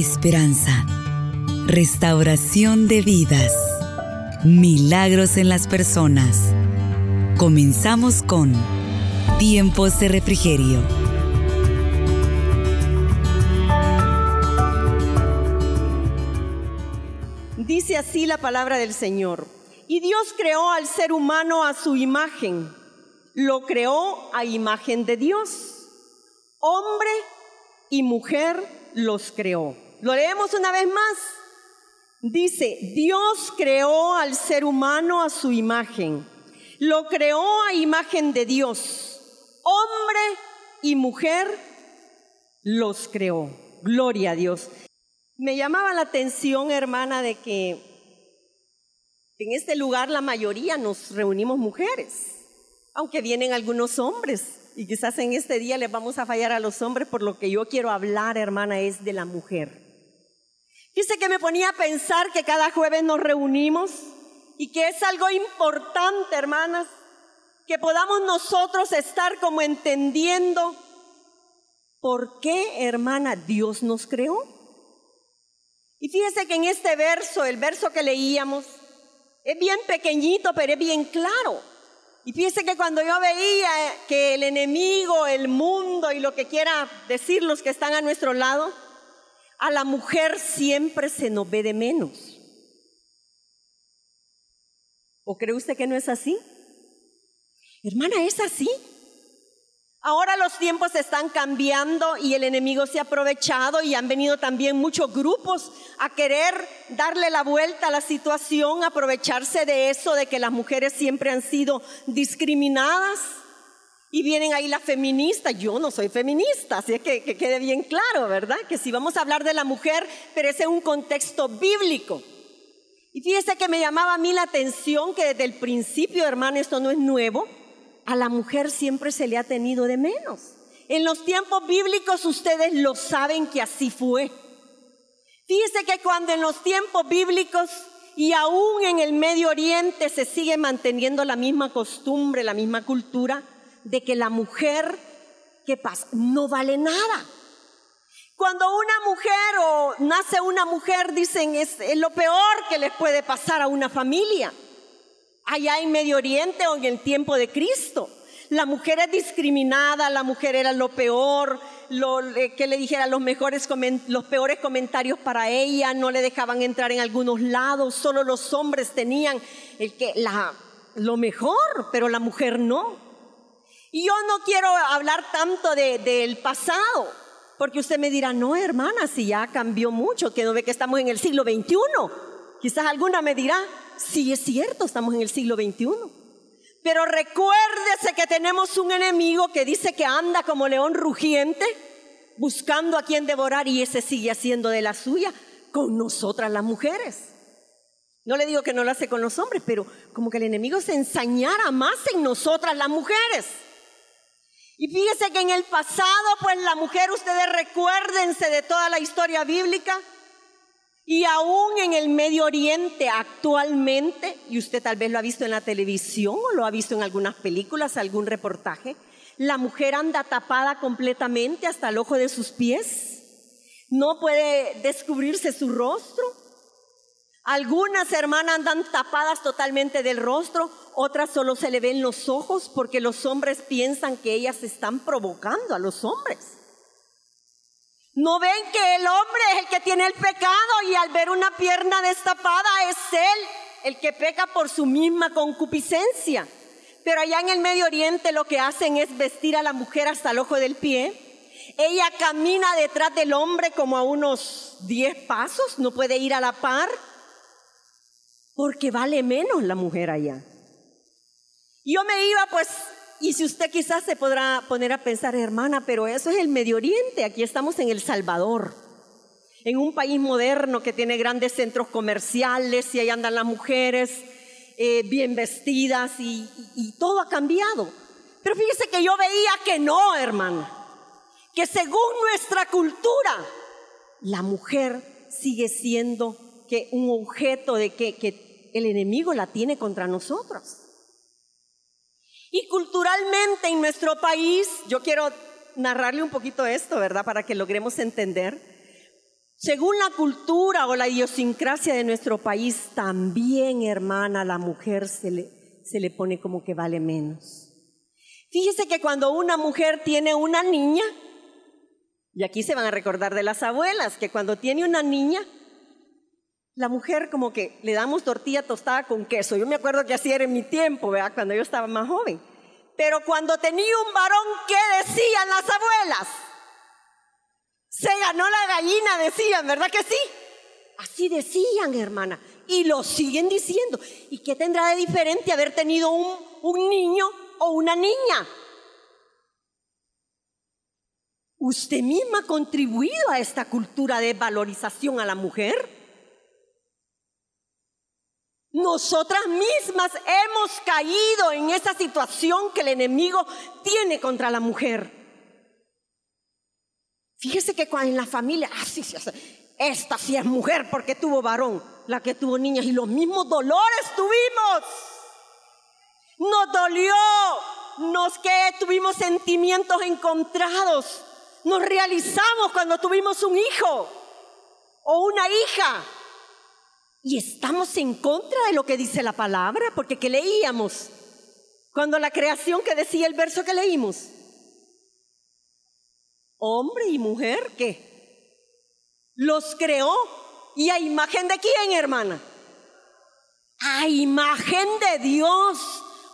esperanza, restauración de vidas, milagros en las personas. Comenzamos con Tiempos de Refrigerio. Dice así la palabra del Señor. Y Dios creó al ser humano a su imagen. Lo creó a imagen de Dios. Hombre y mujer los creó. Lo leemos una vez más. Dice, Dios creó al ser humano a su imagen. Lo creó a imagen de Dios. Hombre y mujer los creó. Gloria a Dios. Me llamaba la atención, hermana, de que en este lugar la mayoría nos reunimos mujeres, aunque vienen algunos hombres. Y quizás en este día les vamos a fallar a los hombres, por lo que yo quiero hablar, hermana, es de la mujer. Dice que me ponía a pensar que cada jueves nos reunimos y que es algo importante, hermanas, que podamos nosotros estar como entendiendo por qué, hermana, Dios nos creó. Y fíjese que en este verso, el verso que leíamos, es bien pequeñito, pero es bien claro. Y fíjese que cuando yo veía que el enemigo, el mundo y lo que quiera decir los que están a nuestro lado, a la mujer siempre se nos ve de menos. ¿O cree usted que no es así? Hermana, es así. Ahora los tiempos están cambiando y el enemigo se ha aprovechado y han venido también muchos grupos a querer darle la vuelta a la situación, aprovecharse de eso, de que las mujeres siempre han sido discriminadas. Y vienen ahí las feministas, yo no soy feminista, así que, que quede bien claro, ¿verdad? Que si vamos a hablar de la mujer, pero ese es un contexto bíblico. Y fíjese que me llamaba a mí la atención que desde el principio, hermano, esto no es nuevo, a la mujer siempre se le ha tenido de menos. En los tiempos bíblicos ustedes lo saben que así fue. Fíjese que cuando en los tiempos bíblicos y aún en el Medio Oriente se sigue manteniendo la misma costumbre, la misma cultura de que la mujer, ¿qué pasa? No vale nada. Cuando una mujer o nace una mujer, dicen, es, lo peor que les puede pasar a una familia allá en Medio Oriente o en el tiempo de Cristo. La mujer es discriminada, la mujer era lo peor, lo, que le dijera los, mejores, los peores comentarios para ella, no le dejaban entrar en algunos lados, solo los hombres tenían el que, la, lo mejor, pero la mujer no. Y yo no quiero hablar tanto del pasado, porque usted me dirá, no hermana, si ya cambió mucho, que no ve que estamos en el siglo XXI. Quizás alguna me dirá, sí es cierto, estamos en el siglo XXI. Pero recuérdese que tenemos un enemigo que dice que anda como león rugiente, buscando a quien devorar y ese sigue haciendo de la suya con nosotras las mujeres. No le digo que no lo hace con los hombres, pero como que el enemigo se ensañara más en nosotras las mujeres. Y fíjese que en el pasado, pues la mujer, ustedes recuérdense de toda la historia bíblica, y aún en el Medio Oriente actualmente, y usted tal vez lo ha visto en la televisión o lo ha visto en algunas películas, algún reportaje, la mujer anda tapada completamente hasta el ojo de sus pies. No puede descubrirse su rostro. Algunas hermanas andan tapadas totalmente del rostro, otras solo se le ven los ojos porque los hombres piensan que ellas están provocando a los hombres. ¿No ven que el hombre es el que tiene el pecado y al ver una pierna destapada es él el que peca por su misma concupiscencia? Pero allá en el Medio Oriente lo que hacen es vestir a la mujer hasta el ojo del pie. Ella camina detrás del hombre como a unos 10 pasos, no puede ir a la par, porque vale menos la mujer allá. Yo me iba pues y si usted quizás se podrá poner a pensar, hermana, pero eso es el Medio Oriente, aquí estamos en El Salvador, en un país moderno que tiene grandes centros comerciales y ahí andan las mujeres eh, bien vestidas y, todo ha cambiado. Pero fíjese que yo veía que no, hermana, que según nuestra cultura, la mujer sigue siendo que un objeto de que el enemigo la tiene contra nosotros. Y culturalmente en nuestro país, yo quiero narrarle un poquito esto, ¿verdad? Para que logremos entender. Según la cultura o la idiosincrasia de nuestro país, también, hermana, la mujer se le, se le pone como que vale menos. Fíjese que cuando una mujer tiene una niña, y aquí se van a recordar de las abuelas, que cuando tiene una niña, la mujer como que le damos tortilla tostada con queso. Yo me acuerdo que así era en mi tiempo, ¿verdad? Cuando yo estaba más joven. Pero cuando tenía un varón, ¿qué decían las abuelas? Se ganó la gallina, decían, ¿verdad que sí? Así decían, hermana. Y lo siguen diciendo. ¿Y qué tendrá de diferente haber tenido un, niño o una niña? Usted misma ha contribuido a esta cultura de valorización a la mujer. Nosotras mismas hemos caído en esa situación que el enemigo tiene contra la mujer. Fíjese que en la familia, ah, sí, sí, esta sí es mujer porque tuvo varón, la que tuvo niñas y los mismos dolores tuvimos. Nos dolió, nos que tuvimos sentimientos encontrados. Nos realizamos cuando tuvimos un hijo o una hija. Y estamos en contra de lo que dice la palabra, porque ¿qué leíamos? Cuando la creación que decía el verso que leímos. Hombre y mujer, ¿qué? Los creó. ¿Y a imagen de quién, hermana? A imagen de Dios.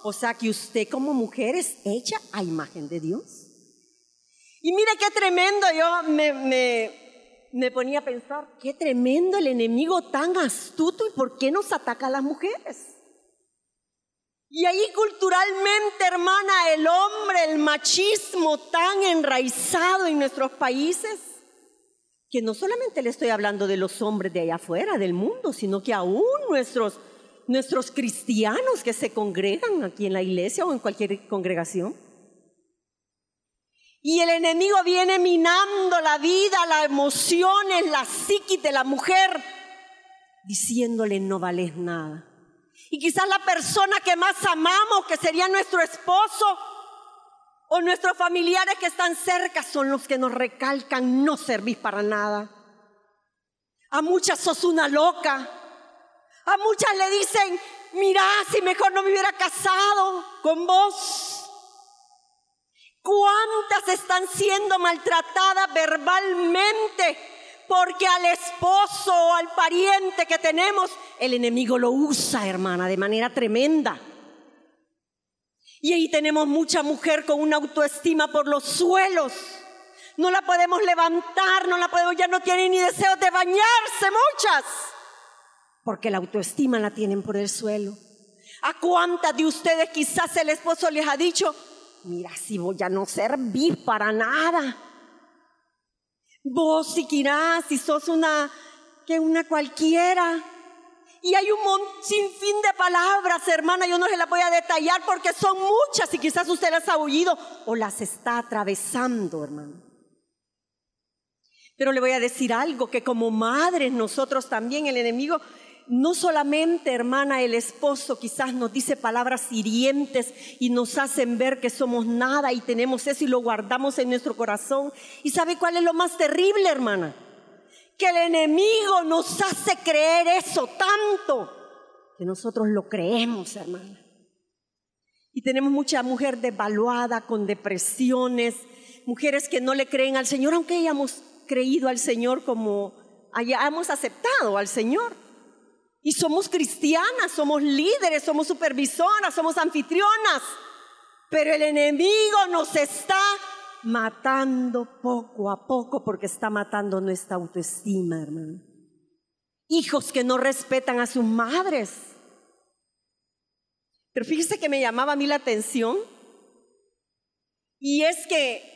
O sea que usted como mujer es hecha a imagen de Dios. Y mire qué tremendo, yo me, me, me ponía a pensar, qué tremendo el enemigo tan astuto y por qué nos ataca a las mujeres. Y ahí culturalmente, hermana, el hombre, el machismo tan enraizado en nuestros países, que no solamente le estoy hablando de los hombres de allá afuera, del mundo, sino que aún nuestros, nuestros cristianos que se congregan aquí en la iglesia o en cualquier congregación, y el enemigo viene minando la vida, las emociones, la psiquis de la mujer, diciéndole no vales nada. Y quizás la persona que más amamos, que sería nuestro esposo, o nuestros familiares que están cerca, son los que nos recalcan no servir para nada. A muchas sos una loca. A muchas le dicen, mira, si mejor no me hubiera casado con vos. ¿Cuántas están siendo maltratadas verbalmente? Porque al esposo o al pariente que tenemos, el enemigo lo usa, hermana, de manera tremenda. Y ahí tenemos mucha mujer con una autoestima por los suelos. No la podemos levantar, no la podemos, ya no tiene ni deseo de bañarse muchas. Porque la autoestima la tienen por el suelo. ¿A cuántas de ustedes quizás el esposo les ha dicho, mira, si voy a no servir para nada. Vos si quirás, si sos una, que una cualquiera. Y hay un sinfín de palabras, hermana, yo no se las voy a detallar porque son muchas y quizás usted las ha oído o las está atravesando, hermano. Pero le voy a decir algo, que como madres nosotros también, el enemigo no solamente, hermana, el esposo quizás nos dice palabras hirientes y nos hacen ver que somos nada y tenemos eso y lo guardamos en nuestro corazón. ¿Y sabe cuál es lo más terrible, hermana? Que el enemigo nos hace creer eso tanto que nosotros lo creemos, hermana. Y tenemos mucha mujer devaluada, con depresiones, mujeres que no le creen al Señor, aunque hayamos creído al Señor como hayamos aceptado al Señor. Y somos cristianas, somos líderes, somos supervisoras, somos anfitrionas. Pero el enemigo nos está matando poco a poco porque está matando nuestra autoestima, hermano. Hijos que no respetan a sus madres. Pero fíjese que me llamaba a mí la atención. Y es que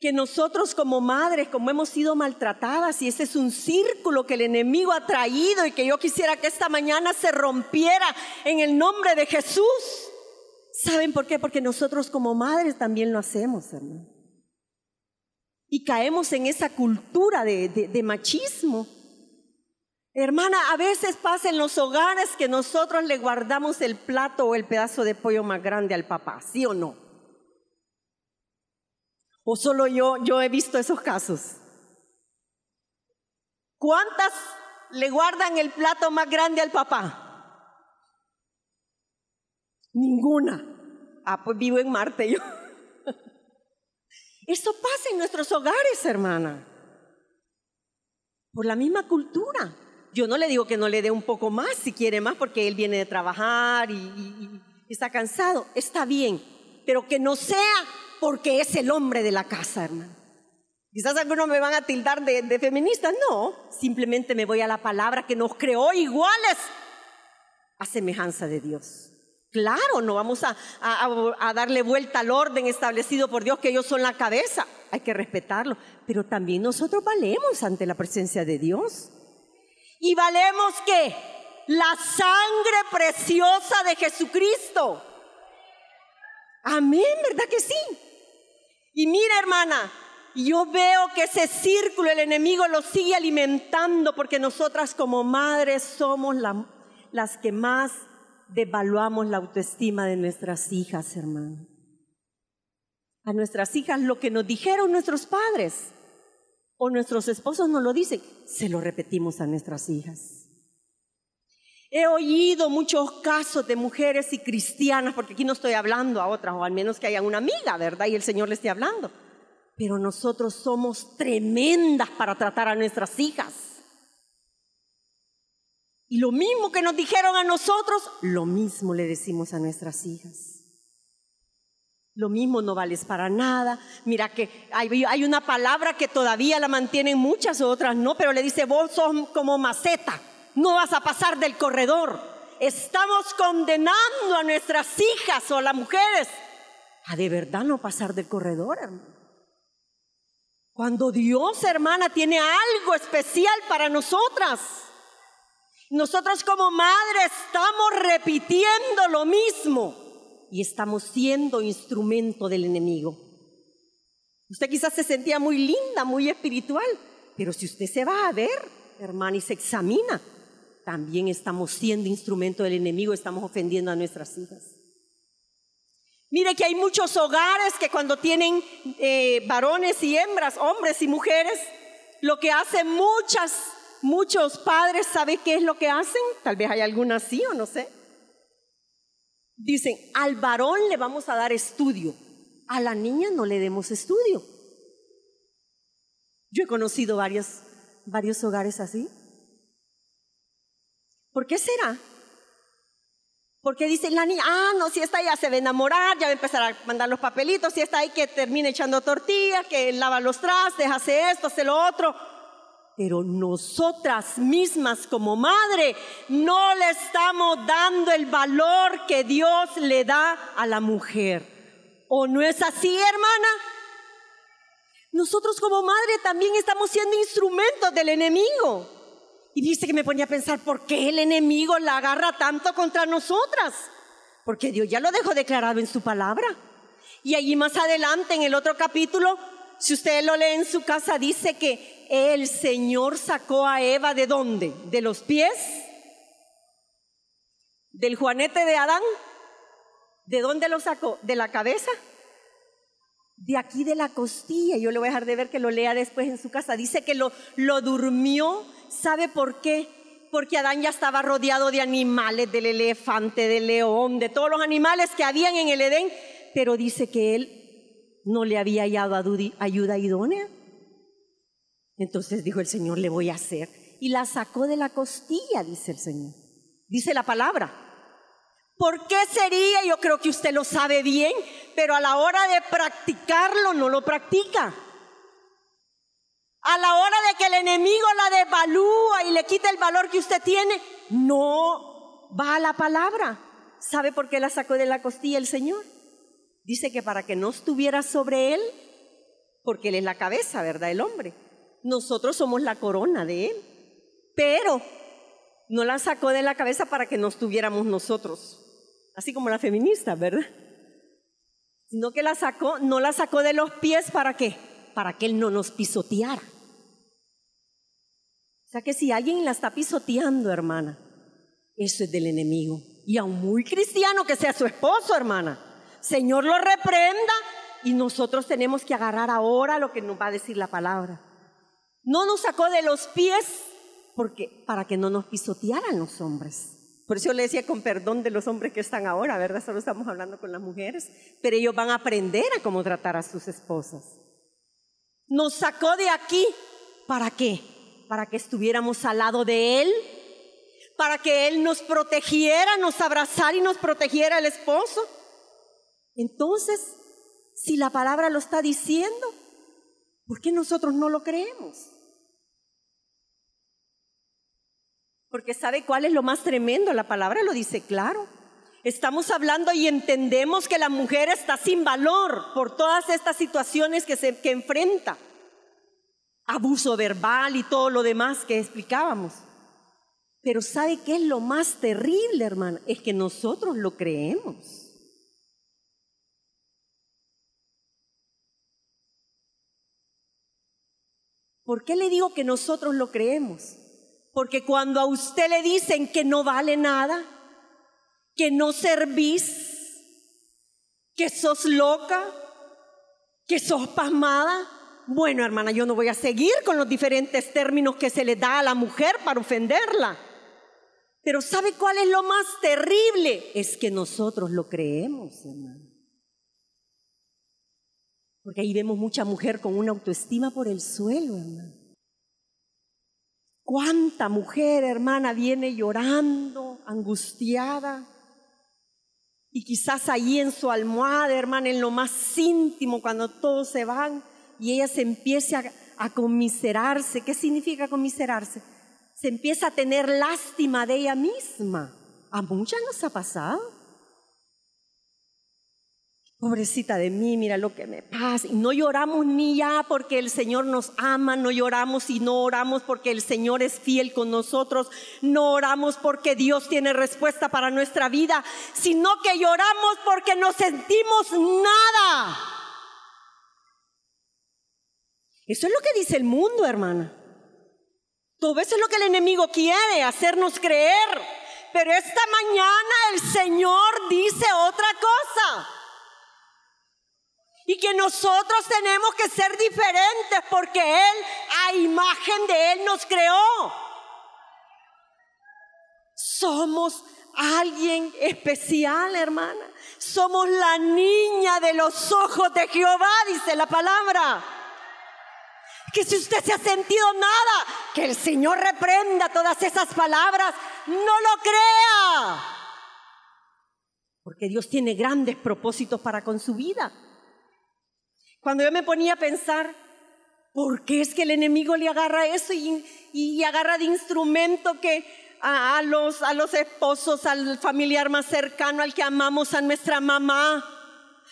que nosotros como madres, como hemos sido maltratadas, y ese es un círculo que el enemigo ha traído y que yo quisiera que esta mañana se rompiera en el nombre de Jesús. ¿Saben por qué? Porque nosotros como madres también lo hacemos, hermano. Y caemos en esa cultura de, de machismo. Hermana, a veces pasa en los hogares que nosotros le guardamos el plato o el pedazo de pollo más grande al papá, ¿sí o no? ¿O solo yo, yo he visto esos casos? ¿Cuántas le guardan el plato más grande al papá? Ninguna. Ah, pues vivo en Marte yo. Esto pasa en nuestros hogares, hermana. Por la misma cultura. Yo no le digo que no le dé un poco más si quiere más porque él viene de trabajar y, y está cansado. Está bien, pero que no sea porque es el hombre de la casa, hermano. Quizás algunos me van a tildar de, feminista. No, simplemente me voy a la palabra que nos creó iguales a semejanza de Dios. Claro, no vamos a, a, darle vuelta al orden establecido por Dios, que ellos son la cabeza. Hay que respetarlo. Pero también nosotros valemos ante la presencia de Dios. Y valemos que la sangre preciosa de Jesucristo. Amén, ¿verdad que sí? Y mira, hermana, yo veo que ese círculo el enemigo lo sigue alimentando porque nosotras como madres somos las que más devaluamos la autoestima de nuestras hijas, hermano. A nuestras hijas lo que nos dijeron nuestros padres o nuestros esposos nos lo dicen, se lo repetimos a nuestras hijas. He oído muchos casos de mujeres y cristianas, porque aquí no estoy hablando a otras, o al menos que haya una amiga, ¿verdad? Y el Señor le esté hablando. Pero nosotros somos tremendas para tratar a nuestras hijas. Y lo mismo que nos dijeron a nosotros, lo mismo le decimos a nuestras hijas. Lo mismo no vales para nada. Mira que hay, una palabra que todavía la mantienen muchas, otras no, pero le dice, vos sos como maceta no vas a pasar del corredor. Estamos condenando a nuestras hijas o a las mujeres a de verdad no pasar del corredor, hermano. Cuando Dios, hermana, tiene algo especial para nosotras. Nosotros como madres estamos repitiendo lo mismo y estamos siendo instrumento del enemigo. Usted quizás se sentía muy linda, muy espiritual, pero si usted se va a ver, hermana, y se examina, también estamos siendo instrumento del enemigo, estamos ofendiendo a nuestras hijas. Mire que hay muchos hogares que cuando tienen eh, varones y hembras, hombres y mujeres, lo que hacen muchas, muchos padres, ¿sabe qué es lo que hacen? Tal vez hay alguna sí o no sé. Dicen, al varón le vamos a dar estudio, a la niña no le demos estudio. Yo he conocido varios, varios hogares así. ¿Por qué será? Porque dice la niña, ah, no, si está ya se va a enamorar, ya va a empezar a mandar los papelitos, si está ahí que termine echando tortillas, que lava los trastes, hace esto, hace lo otro. Pero nosotras mismas como madre no le estamos dando el valor que Dios le da a la mujer. ¿O no es así, hermana? Nosotros como madre también estamos siendo instrumentos del enemigo. Y dice que me ponía a pensar, ¿por qué el enemigo la agarra tanto contra nosotras? Porque Dios ya lo dejó declarado en su palabra. Y allí más adelante, en el otro capítulo, si usted lo lee en su casa, dice que el Señor sacó a Eva de dónde? De los pies, del juanete de Adán. ¿De dónde lo sacó? ¿De la cabeza? De aquí de la costilla. Yo le voy a dejar de ver que lo lea después en su casa. Dice que lo, lo durmió ¿Sabe por qué? Porque Adán ya estaba rodeado de animales, del elefante, del león, de todos los animales que habían en el Edén, pero dice que él no le había hallado ayuda idónea. Entonces dijo el Señor, le voy a hacer. Y la sacó de la costilla, dice el Señor. Dice la palabra. ¿Por qué sería? Yo creo que usted lo sabe bien, pero a la hora de practicarlo no lo practica. A la hora de que el enemigo la devalúa y le quita el valor que usted tiene, no va a la palabra. ¿Sabe por qué la sacó de la costilla el Señor? Dice que para que no estuviera sobre él, porque él es la cabeza, ¿verdad? El hombre. Nosotros somos la corona de él. Pero no la sacó de la cabeza para que no estuviéramos nosotros. Así como la feminista, ¿verdad? Sino que la sacó, no la sacó de los pies para qué? Para que él no nos pisoteara sea que si alguien la está pisoteando, hermana, eso es del enemigo. Y aún muy cristiano que sea su esposo, hermana. Señor lo reprenda y nosotros tenemos que agarrar ahora lo que nos va a decir la palabra. No nos sacó de los pies porque para que no nos pisotearan los hombres. Por eso le decía con perdón de los hombres que están ahora, ¿verdad? Solo estamos hablando con las mujeres, pero ellos van a aprender a cómo tratar a sus esposas. Nos sacó de aquí, ¿para qué? Para que estuviéramos al lado de Él, para que Él nos protegiera, nos abrazara y nos protegiera el esposo. Entonces, si la palabra lo está diciendo, ¿por qué nosotros no lo creemos? Porque ¿sabe cuál es lo más tremendo? La palabra lo dice claro. Estamos hablando y entendemos que la mujer está sin valor por todas estas situaciones que, se, que enfrenta. Abuso verbal y todo lo demás que explicábamos. Pero ¿sabe qué es lo más terrible, hermana? Es que nosotros lo creemos. ¿Por qué le digo que nosotros lo creemos? Porque cuando a usted le dicen que no vale nada, que no servís, que sos loca, que sos pasmada, bueno hermana, yo no voy a seguir con los diferentes términos que se le da a la mujer para ofenderla. Pero ¿sabe cuál es lo más terrible? Es que nosotros lo creemos, hermano. Porque ahí vemos mucha mujer con una autoestima por el suelo, hermano. ¿Cuánta mujer, hermana, viene llorando, angustiada? Y quizás ahí en su almohada, hermana, en lo más íntimo, cuando todos se van, y ella se empieza a, a conmiserarse. ¿Qué significa conmiserarse? Se empieza a tener lástima de ella misma. A muchas nos ha pasado pobrecita de mí, mira lo que me pasa. Y no lloramos ni ya porque el Señor nos ama, no lloramos y no oramos porque el Señor es fiel con nosotros, no oramos porque Dios tiene respuesta para nuestra vida, sino que lloramos porque no sentimos nada. Eso es lo que dice el mundo, hermana. Todo eso es lo que el enemigo quiere, hacernos creer. Pero esta mañana el Señor dice otra cosa. Y que nosotros tenemos que ser diferentes porque Él, a imagen de Él, nos creó. Somos alguien especial, hermana. Somos la niña de los ojos de Jehová, dice la palabra. Que si usted se ha sentido nada, que el Señor reprenda todas esas palabras, no lo crea. Porque Dios tiene grandes propósitos para con su vida. Cuando yo me ponía a pensar, ¿por qué es que el enemigo le agarra eso y, agarra de instrumento que a, los, a los esposos, al familiar más cercano, al que amamos, a nuestra mamá?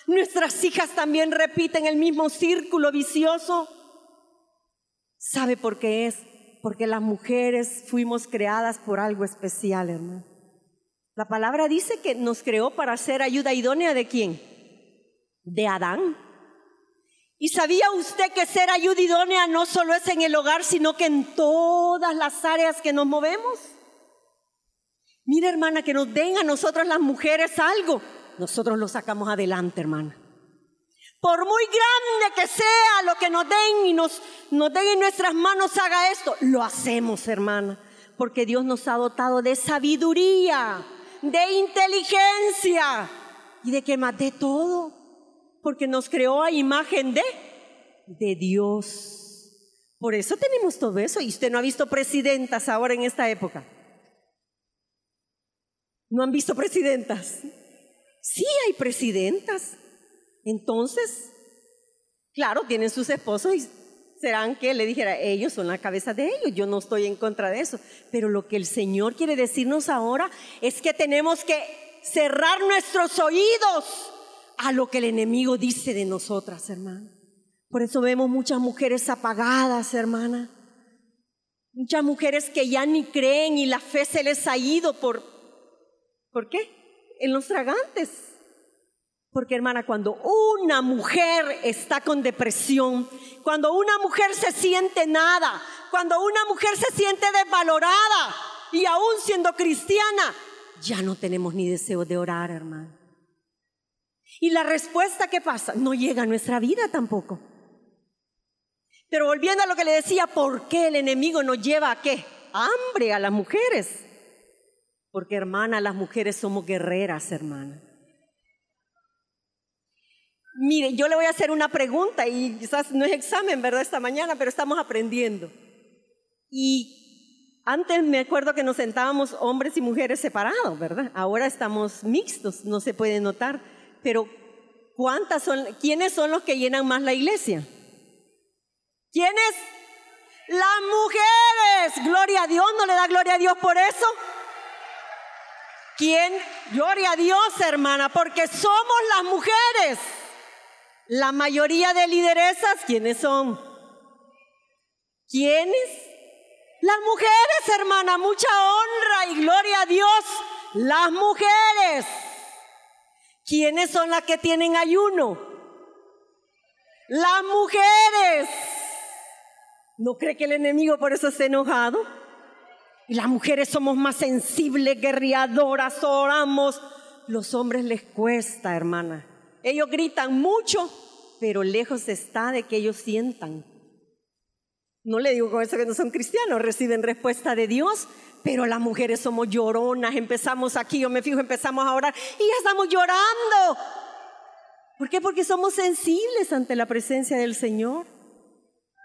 Nuestras hijas también repiten el mismo círculo vicioso. ¿Sabe por qué es? Porque las mujeres fuimos creadas por algo especial, hermano. La palabra dice que nos creó para ser ayuda idónea de quién? De Adán. ¿Y sabía usted que ser ayuda idónea no solo es en el hogar, sino que en todas las áreas que nos movemos? Mira, hermana, que nos den a nosotras las mujeres algo, nosotros lo sacamos adelante, hermana. Por muy grande que sea lo que nos den y nos, nos den en nuestras manos haga esto, lo hacemos, hermana, porque Dios nos ha dotado de sabiduría, de inteligencia y de que más de todo porque nos creó a imagen de, de Dios. Por eso tenemos todo eso. Y usted no ha visto presidentas ahora en esta época. ¿No han visto presidentas? Sí hay presidentas. Entonces, claro, tienen sus esposos y serán que le dijera, ellos son la cabeza de ellos, yo no estoy en contra de eso. Pero lo que el Señor quiere decirnos ahora es que tenemos que cerrar nuestros oídos a lo que el enemigo dice de nosotras, hermana. Por eso vemos muchas mujeres apagadas, hermana. Muchas mujeres que ya ni creen y la fe se les ha ido por... ¿Por qué? En los tragantes. Porque hermana, cuando una mujer está con depresión, cuando una mujer se siente nada, cuando una mujer se siente desvalorada y aún siendo cristiana, ya no tenemos ni deseo de orar, hermano. Y la respuesta que pasa no llega a nuestra vida tampoco. Pero volviendo a lo que le decía, ¿por qué el enemigo nos lleva a qué? hambre a las mujeres. Porque hermana, las mujeres somos guerreras, hermana. Mire, yo le voy a hacer una pregunta y quizás no es examen, ¿verdad? Esta mañana, pero estamos aprendiendo. Y antes me acuerdo que nos sentábamos hombres y mujeres separados, ¿verdad? Ahora estamos mixtos, no se puede notar. Pero ¿cuántas son, quiénes son los que llenan más la iglesia? ¿Quiénes? Las mujeres. Gloria a Dios, ¿no le da gloria a Dios por eso? ¿Quién? Gloria a Dios, hermana, porque somos las mujeres. La mayoría de lideresas, ¿quiénes son? ¿Quiénes? Las mujeres, hermana, mucha honra y gloria a Dios. Las mujeres. ¿Quiénes son las que tienen ayuno? Las mujeres. ¿No cree que el enemigo por eso está enojado? Y las mujeres somos más sensibles, guerreadoras, oramos. Los hombres les cuesta, hermana. Ellos gritan mucho, pero lejos está de que ellos sientan. No le digo con eso que no son cristianos, reciben respuesta de Dios, pero las mujeres somos lloronas, empezamos aquí, yo me fijo, empezamos a orar y ya estamos llorando. ¿Por qué? Porque somos sensibles ante la presencia del Señor.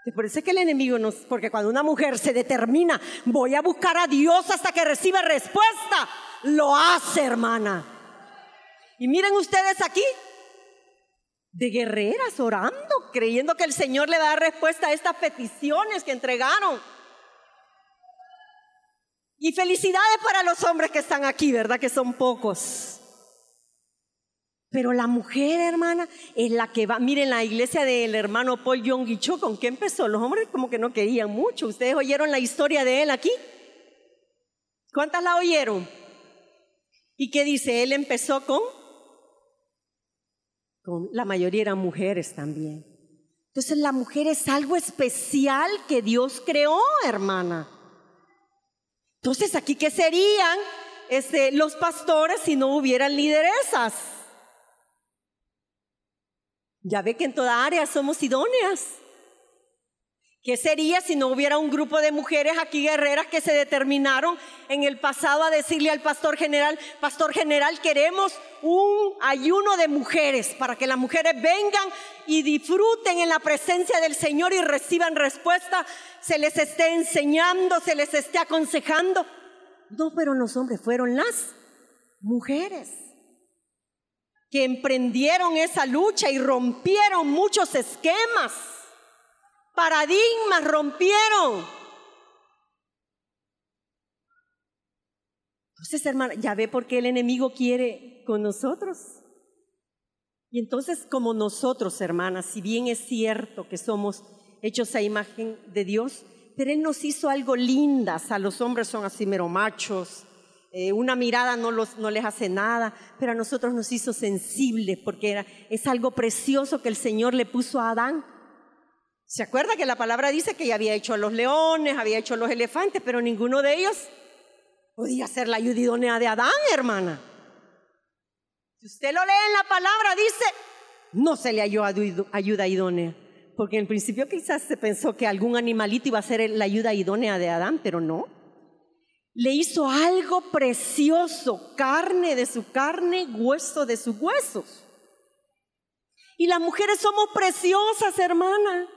Y por eso es que el enemigo nos, porque cuando una mujer se determina, voy a buscar a Dios hasta que reciba respuesta, lo hace, hermana. Y miren ustedes aquí, de guerreras orando, creyendo que el Señor le va a dar respuesta a estas peticiones que entregaron. Y felicidades para los hombres que están aquí, ¿verdad? Que son pocos. Pero la mujer, hermana, es la que va. Miren, la iglesia del hermano Paul Young Cho, ¿con qué empezó? Los hombres como que no querían mucho. ¿Ustedes oyeron la historia de él aquí? ¿Cuántas la oyeron? ¿Y qué dice? Él empezó con la mayoría eran mujeres también. Entonces la mujer es algo especial que Dios creó, hermana. Entonces aquí qué serían este, los pastores si no hubieran lideresas. Ya ve que en toda área somos idóneas. ¿Qué sería si no hubiera un grupo de mujeres aquí guerreras que se determinaron en el pasado a decirle al pastor general, pastor general, queremos un ayuno de mujeres para que las mujeres vengan y disfruten en la presencia del Señor y reciban respuesta, se les esté enseñando, se les esté aconsejando? No fueron los hombres, fueron las mujeres que emprendieron esa lucha y rompieron muchos esquemas paradigmas rompieron. Entonces, hermana, ya ve por qué el enemigo quiere con nosotros. Y entonces, como nosotros, hermanas, si bien es cierto que somos hechos a imagen de Dios, pero Él nos hizo algo lindas. A los hombres son así mero machos, eh, una mirada no, los, no les hace nada, pero a nosotros nos hizo sensibles porque era, es algo precioso que el Señor le puso a Adán. ¿Se acuerda que la palabra dice que ya había hecho a los leones, había hecho a los elefantes, pero ninguno de ellos podía ser la ayuda idónea de Adán, hermana? Si usted lo lee en la palabra, dice, no se le halló ayuda idónea. Porque en principio quizás se pensó que algún animalito iba a ser la ayuda idónea de Adán, pero no. Le hizo algo precioso, carne de su carne, hueso de sus huesos. Y las mujeres somos preciosas, hermana.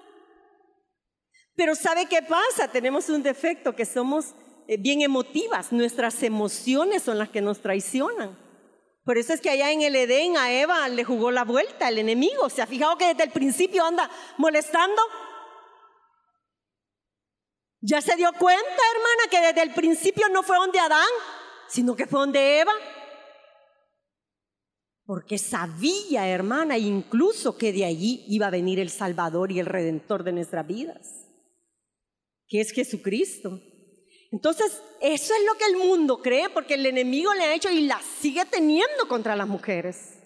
Pero ¿sabe qué pasa? Tenemos un defecto que somos eh, bien emotivas. Nuestras emociones son las que nos traicionan. Por eso es que allá en el Edén a Eva le jugó la vuelta el enemigo. ¿Se ha fijado que desde el principio anda molestando? ¿Ya se dio cuenta, hermana, que desde el principio no fue donde Adán, sino que fue donde Eva? Porque sabía, hermana, incluso que de allí iba a venir el Salvador y el Redentor de nuestras vidas que es Jesucristo. Entonces, eso es lo que el mundo cree, porque el enemigo le ha hecho y la sigue teniendo contra las mujeres.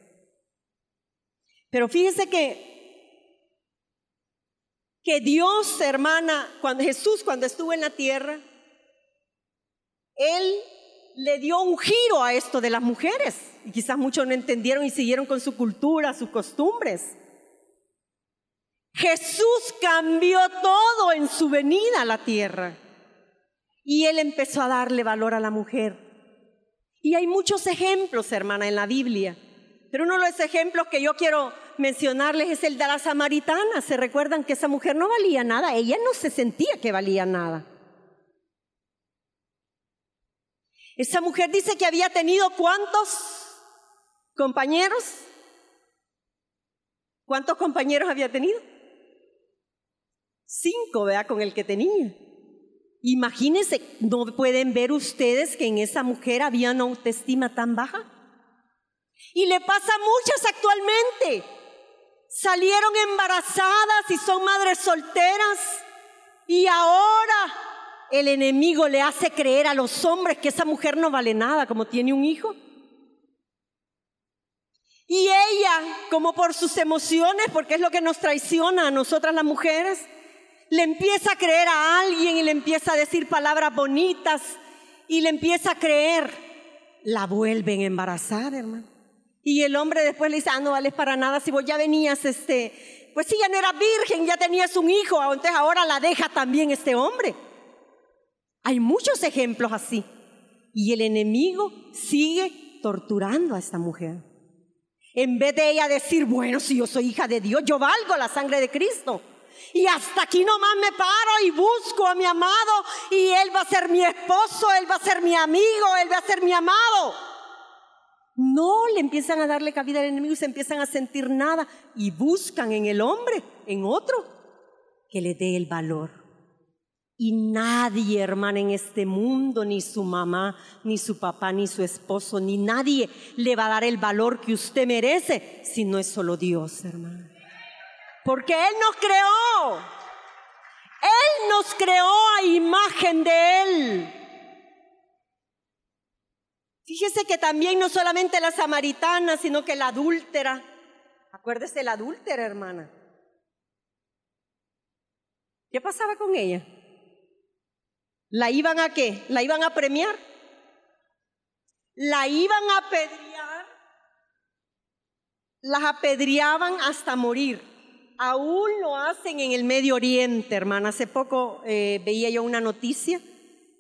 Pero fíjese que, que Dios, hermana, cuando Jesús, cuando estuvo en la tierra, Él le dio un giro a esto de las mujeres. Y quizás muchos no entendieron y siguieron con su cultura, sus costumbres. Jesús cambió todo en su venida a la tierra. Y él empezó a darle valor a la mujer. Y hay muchos ejemplos, hermana, en la Biblia. Pero uno de los ejemplos que yo quiero mencionarles es el de la samaritana. ¿Se recuerdan que esa mujer no valía nada? Ella no se sentía que valía nada. Esa mujer dice que había tenido cuántos compañeros. ¿Cuántos compañeros había tenido? Cinco, vea, con el que tenía. Imagínense, ¿no pueden ver ustedes que en esa mujer había una autoestima tan baja? Y le pasa a muchas actualmente. Salieron embarazadas y son madres solteras. Y ahora el enemigo le hace creer a los hombres que esa mujer no vale nada como tiene un hijo. Y ella, como por sus emociones, porque es lo que nos traiciona a nosotras las mujeres, le empieza a creer a alguien y le empieza a decir palabras bonitas y le empieza a creer, la vuelven embarazada, hermano. Y el hombre después le dice, ah, no vales para nada, si vos ya venías, este, pues si ya no eras virgen, ya tenías un hijo, entonces ahora la deja también este hombre. Hay muchos ejemplos así. Y el enemigo sigue torturando a esta mujer. En vez de ella decir, bueno, si yo soy hija de Dios, yo valgo la sangre de Cristo. Y hasta aquí nomás me paro y busco a mi amado y él va a ser mi esposo, él va a ser mi amigo, él va a ser mi amado. No le empiezan a darle cabida al enemigo y se empiezan a sentir nada y buscan en el hombre, en otro, que le dé el valor. Y nadie, hermana, en este mundo, ni su mamá, ni su papá, ni su esposo, ni nadie le va a dar el valor que usted merece si no es solo Dios, hermana. Porque Él nos creó. Él nos creó a imagen de Él. Fíjese que también no solamente la samaritana, sino que la adúltera. Acuérdese la adúltera, hermana. ¿Qué pasaba con ella? ¿La iban a qué? ¿La iban a premiar? ¿La iban a apedrear? Las apedreaban hasta morir aún lo hacen en el Medio Oriente, hermana. Hace poco eh, veía yo una noticia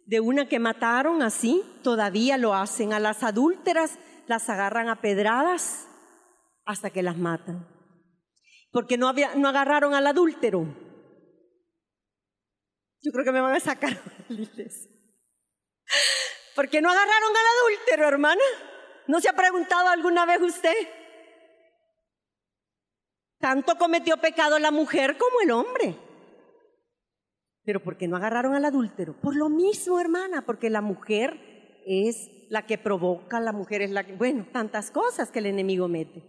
de una que mataron así, todavía lo hacen. A las adúlteras las agarran a pedradas hasta que las matan. Porque no, había, no agarraron al adúltero. Yo creo que me van a sacar. Porque no agarraron al adúltero, hermana. ¿No se ha preguntado alguna vez usted? Tanto cometió pecado la mujer como el hombre. Pero ¿por qué no agarraron al adúltero? Por lo mismo, hermana, porque la mujer es la que provoca, la mujer es la que, bueno, tantas cosas que el enemigo mete.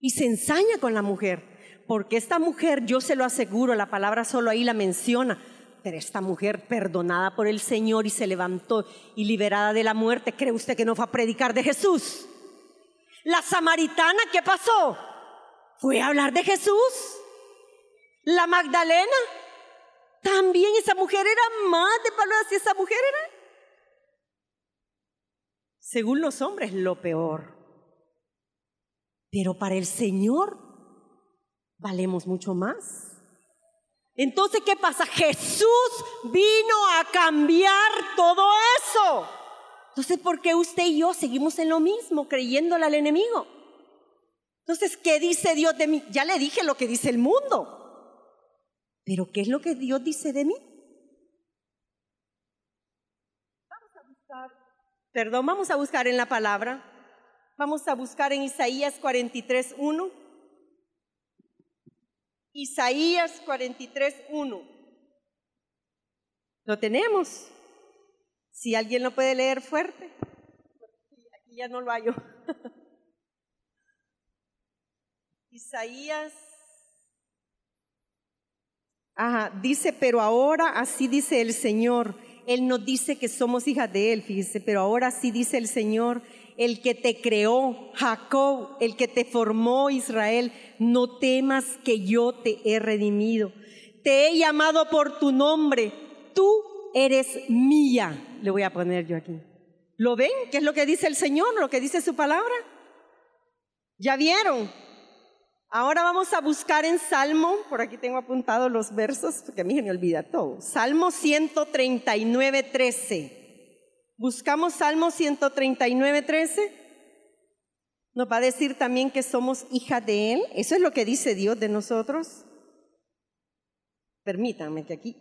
Y se ensaña con la mujer, porque esta mujer, yo se lo aseguro, la palabra solo ahí la menciona, pero esta mujer perdonada por el Señor y se levantó y liberada de la muerte, ¿cree usted que no fue a predicar de Jesús? La samaritana, ¿qué pasó? Fue a hablar de Jesús. La Magdalena, también esa mujer era más de palabras y esa mujer era, según los hombres, lo peor. Pero para el Señor valemos mucho más. Entonces, ¿qué pasa? Jesús vino a cambiar todo eso. Entonces, ¿por qué usted y yo seguimos en lo mismo, creyéndole al enemigo? Entonces, ¿qué dice Dios de mí? Ya le dije lo que dice el mundo. Pero ¿qué es lo que Dios dice de mí? Vamos a buscar, perdón, vamos a buscar en la palabra. Vamos a buscar en Isaías 43, 1. Isaías 43, 1. ¿Lo tenemos? Si alguien lo puede leer fuerte. Aquí ya no lo hallo. Isaías. Ajá, dice, pero ahora así dice el Señor. Él nos dice que somos hijas de Él, fíjese, pero ahora sí dice el Señor, el que te creó, Jacob, el que te formó, Israel, no temas que yo te he redimido. Te he llamado por tu nombre, tú eres mía. Le voy a poner yo aquí. ¿Lo ven? ¿Qué es lo que dice el Señor? ¿Lo que dice su palabra? ¿Ya vieron? Ahora vamos a buscar en Salmo, por aquí tengo apuntados los versos, porque a mí se me olvida todo. Salmo 139, 13. Buscamos Salmo 139, 13. Nos va a decir también que somos hijas de Él. Eso es lo que dice Dios de nosotros. Permítanme que aquí.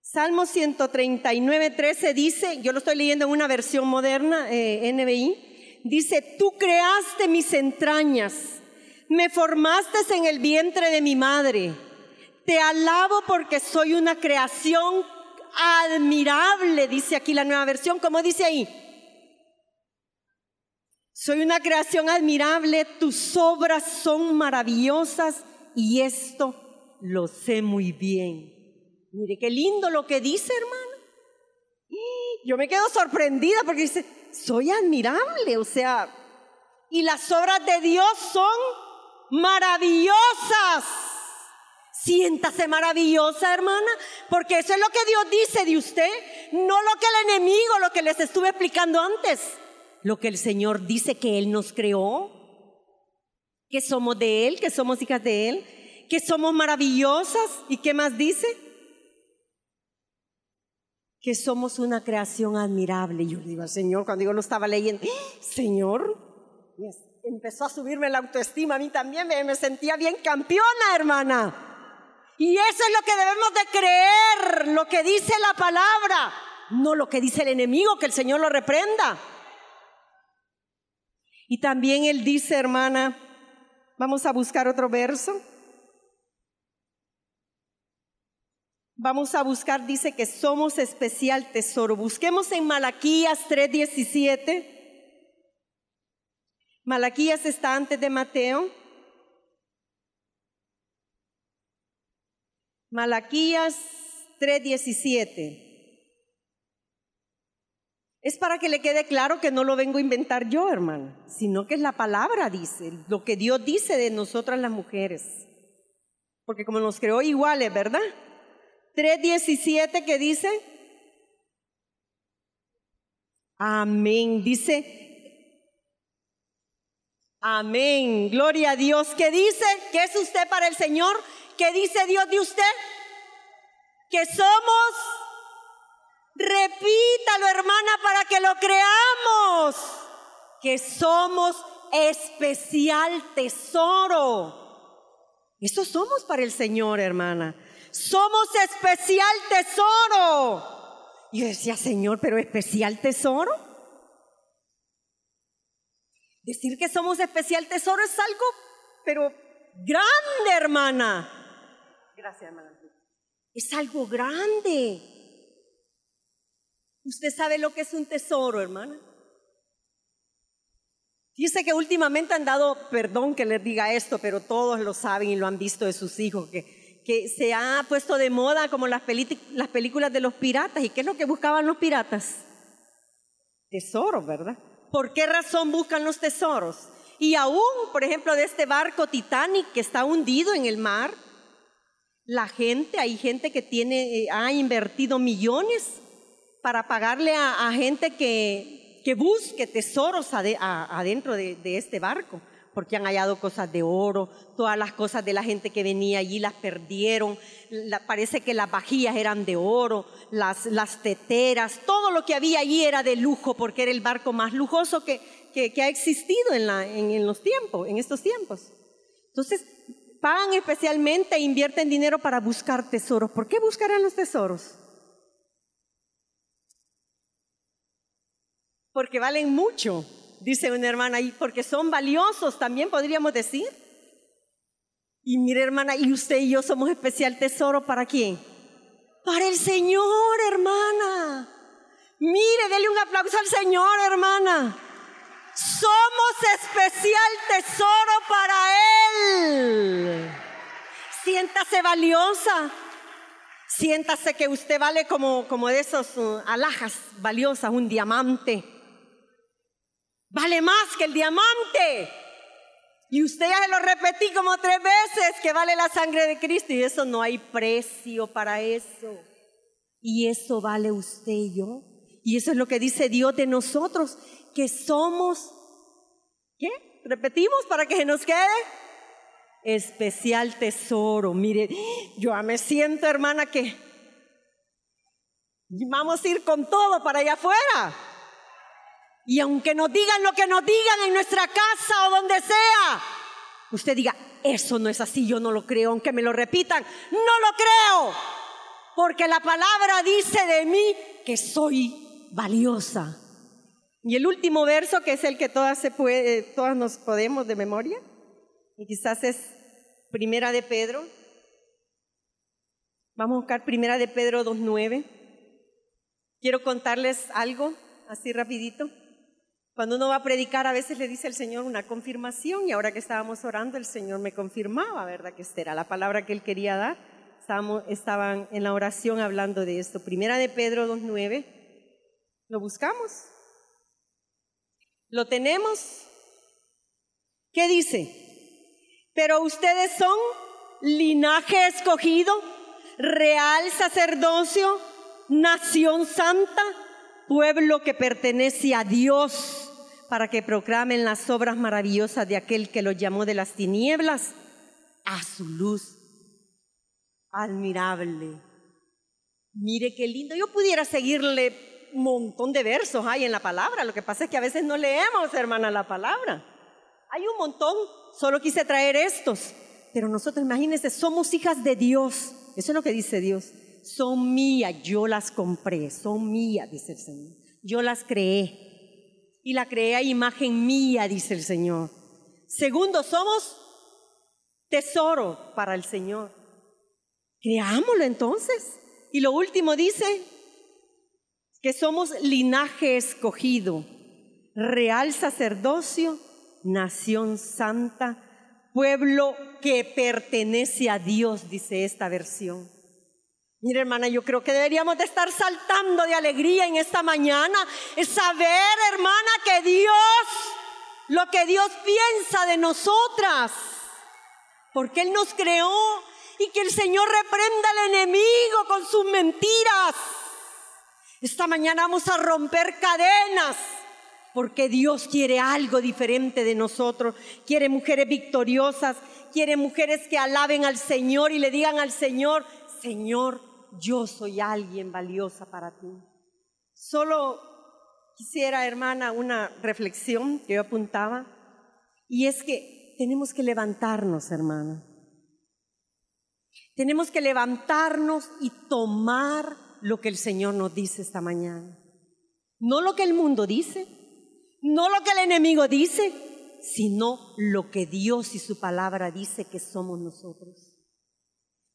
Salmo 139, 13 dice, yo lo estoy leyendo en una versión moderna, eh, NBI, dice, tú creaste mis entrañas me formaste en el vientre de mi madre. Te alabo porque soy una creación admirable, dice aquí la nueva versión. ¿Cómo dice ahí? Soy una creación admirable, tus obras son maravillosas y esto lo sé muy bien. Mire qué lindo lo que dice, hermano. Yo me quedo sorprendida porque dice, soy admirable, o sea, y las obras de Dios son maravillosas. Siéntase maravillosa, hermana, porque eso es lo que Dios dice de usted, no lo que el enemigo, lo que les estuve explicando antes, lo que el Señor dice que Él nos creó, que somos de Él, que somos hijas de Él, que somos maravillosas. ¿Y qué más dice? Que somos una creación admirable. Yo digo al Señor, cuando yo lo estaba leyendo, ¡Ah, Señor, empezó a subirme la autoestima a mí también, me, sentía bien campeona, hermana. Y eso es lo que debemos de creer, lo que dice la palabra, no lo que dice el enemigo, que el Señor lo reprenda. Y también él dice, hermana, vamos a buscar otro verso. Vamos a buscar, dice que somos especial tesoro. Busquemos en Malaquías 3:17. Malaquías está antes de Mateo. Malaquías 3:17. Es para que le quede claro que no lo vengo a inventar yo, hermano, sino que es la palabra, dice, lo que Dios dice de nosotras las mujeres. Porque como nos creó iguales, ¿verdad? 3.17 que dice, amén, dice, Amén. Gloria a Dios. ¿Qué dice? ¿Qué es usted para el Señor? ¿Qué dice Dios de usted? Que somos, repítalo hermana para que lo creamos, que somos especial tesoro. Eso somos para el Señor, hermana. Somos especial tesoro. Y yo decía, Señor, pero especial tesoro. Decir que somos especial tesoro es algo, pero grande, hermana. Gracias, hermana. Es algo grande. ¿Usted sabe lo que es un tesoro, hermana? Dice que últimamente han dado, perdón que les diga esto, pero todos lo saben y lo han visto de sus hijos, que, que se ha puesto de moda como las, las películas de los piratas. ¿Y qué es lo que buscaban los piratas? Tesoros, ¿verdad? ¿Por qué razón buscan los tesoros? Y aún, por ejemplo, de este barco Titanic que está hundido en el mar, la gente, hay gente que tiene, eh, ha invertido millones para pagarle a, gente que, que, busque tesoros adentro de este barco porque han hallado cosas de oro, todas las cosas de la gente que venía allí las perdieron, parece que las vajillas eran de oro, las, las, teteras, todo lo que había allí era de lujo, porque era el barco más lujoso que, ha existido en, en, los tiempos, en estos tiempos. Entonces, pagan especialmente e invierten dinero para buscar tesoros. ¿Por qué buscarán los tesoros? Porque valen mucho dice una hermana, ahí, porque son valiosos también podríamos decir. Y mire hermana, y usted y yo somos especial tesoro para quién? Para el Señor, hermana. Mire, dele un aplauso al Señor, hermana. Somos especial tesoro para Él. Siéntase valiosa. Siéntase que usted vale como, como de esos uh, alhajas valiosas, un diamante Vale más que el diamante. Y usted ya se lo repetí como tres veces que vale la sangre de Cristo y eso no hay precio para eso. Y eso vale usted y yo. Y eso es lo que dice Dios de nosotros, que somos, ¿qué? Repetimos para que se nos quede. Especial tesoro. Mire, yo me siento, hermana, que vamos a ir con todo para allá afuera. Y aunque nos digan lo que nos digan en nuestra casa o donde sea, usted diga, eso no es así, yo no lo creo, aunque me lo repitan, no lo creo. Porque la palabra dice de mí que soy valiosa. Y el último verso, que es el que todas, se puede, todas nos podemos de memoria, y quizás es Primera de Pedro. Vamos a buscar Primera de Pedro 2.9. Quiero contarles algo, así rapidito. Cuando uno va a predicar, a veces le dice al Señor una confirmación y ahora que estábamos orando, el Señor me confirmaba, ¿verdad? Que esta era la palabra que Él quería dar. Estábamos, estaban en la oración hablando de esto. Primera de Pedro 2.9. ¿Lo buscamos? ¿Lo tenemos? ¿Qué dice? Pero ustedes son linaje escogido, real sacerdocio, nación santa, pueblo que pertenece a Dios para que proclamen las obras maravillosas de aquel que los llamó de las tinieblas a su luz admirable. Mire qué lindo. Yo pudiera seguirle un montón de versos hay en la palabra. Lo que pasa es que a veces no leemos, hermana, la palabra. Hay un montón. Solo quise traer estos. Pero nosotros, imagínense, somos hijas de Dios. Eso es lo que dice Dios. Son mías, yo las compré. Son mías, dice el Señor. Yo las creé y la creé imagen mía, dice el Señor. Segundo, somos tesoro para el Señor. Creámoslo entonces. Y lo último dice que somos linaje escogido, real sacerdocio, nación santa, pueblo que pertenece a Dios, dice esta versión. Mira, hermana, yo creo que deberíamos de estar saltando de alegría en esta mañana. Es saber, hermana, que Dios, lo que Dios piensa de nosotras, porque Él nos creó y que el Señor reprenda al enemigo con sus mentiras. Esta mañana vamos a romper cadenas. Porque Dios quiere algo diferente de nosotros. Quiere mujeres victoriosas. Quiere mujeres que alaben al Señor y le digan al Señor, Señor, yo soy alguien valiosa para ti. Solo quisiera, hermana, una reflexión que yo apuntaba, y es que tenemos que levantarnos, hermana. Tenemos que levantarnos y tomar lo que el Señor nos dice esta mañana. No lo que el mundo dice, no lo que el enemigo dice, sino lo que Dios y su palabra dice que somos nosotros.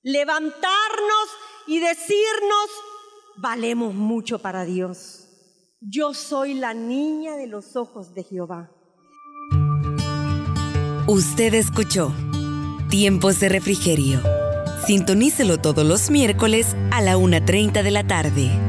Levantarnos y decirnos, valemos mucho para Dios. Yo soy la niña de los ojos de Jehová. Usted escuchó Tiempos de Refrigerio. Sintonícelo todos los miércoles a la 1.30 de la tarde.